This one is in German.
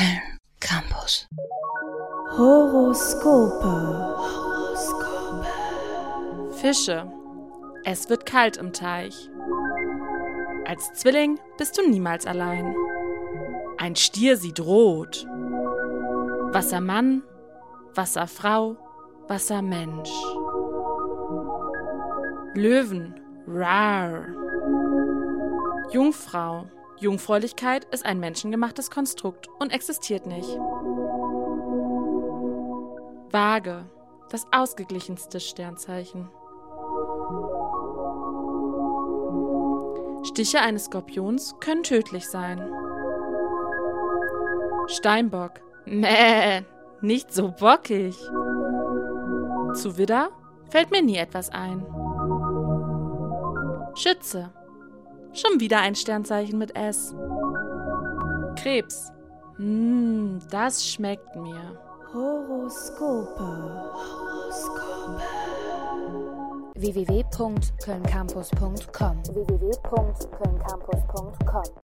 Köln Campus. Horoskope. Fische. Es wird kalt im Teich. Als Zwilling bist du niemals allein. Ein Stier sieht rot. Wassermann, Wasserfrau, Wassermensch. Löwen, rar. Jungfrau. Jungfräulichkeit ist ein menschengemachtes Konstrukt und existiert nicht. Waage. Das ausgeglichenste Sternzeichen. Stiche eines Skorpions können tödlich sein. Steinbock. Mäh, nicht so bockig. Zu Widder fällt mir nie etwas ein. Schütze. Schon wieder ein Sternzeichen mit S. Krebs. Hm, das schmeckt mir. Horoskope. www.kölncampus.com www.kölncampus.com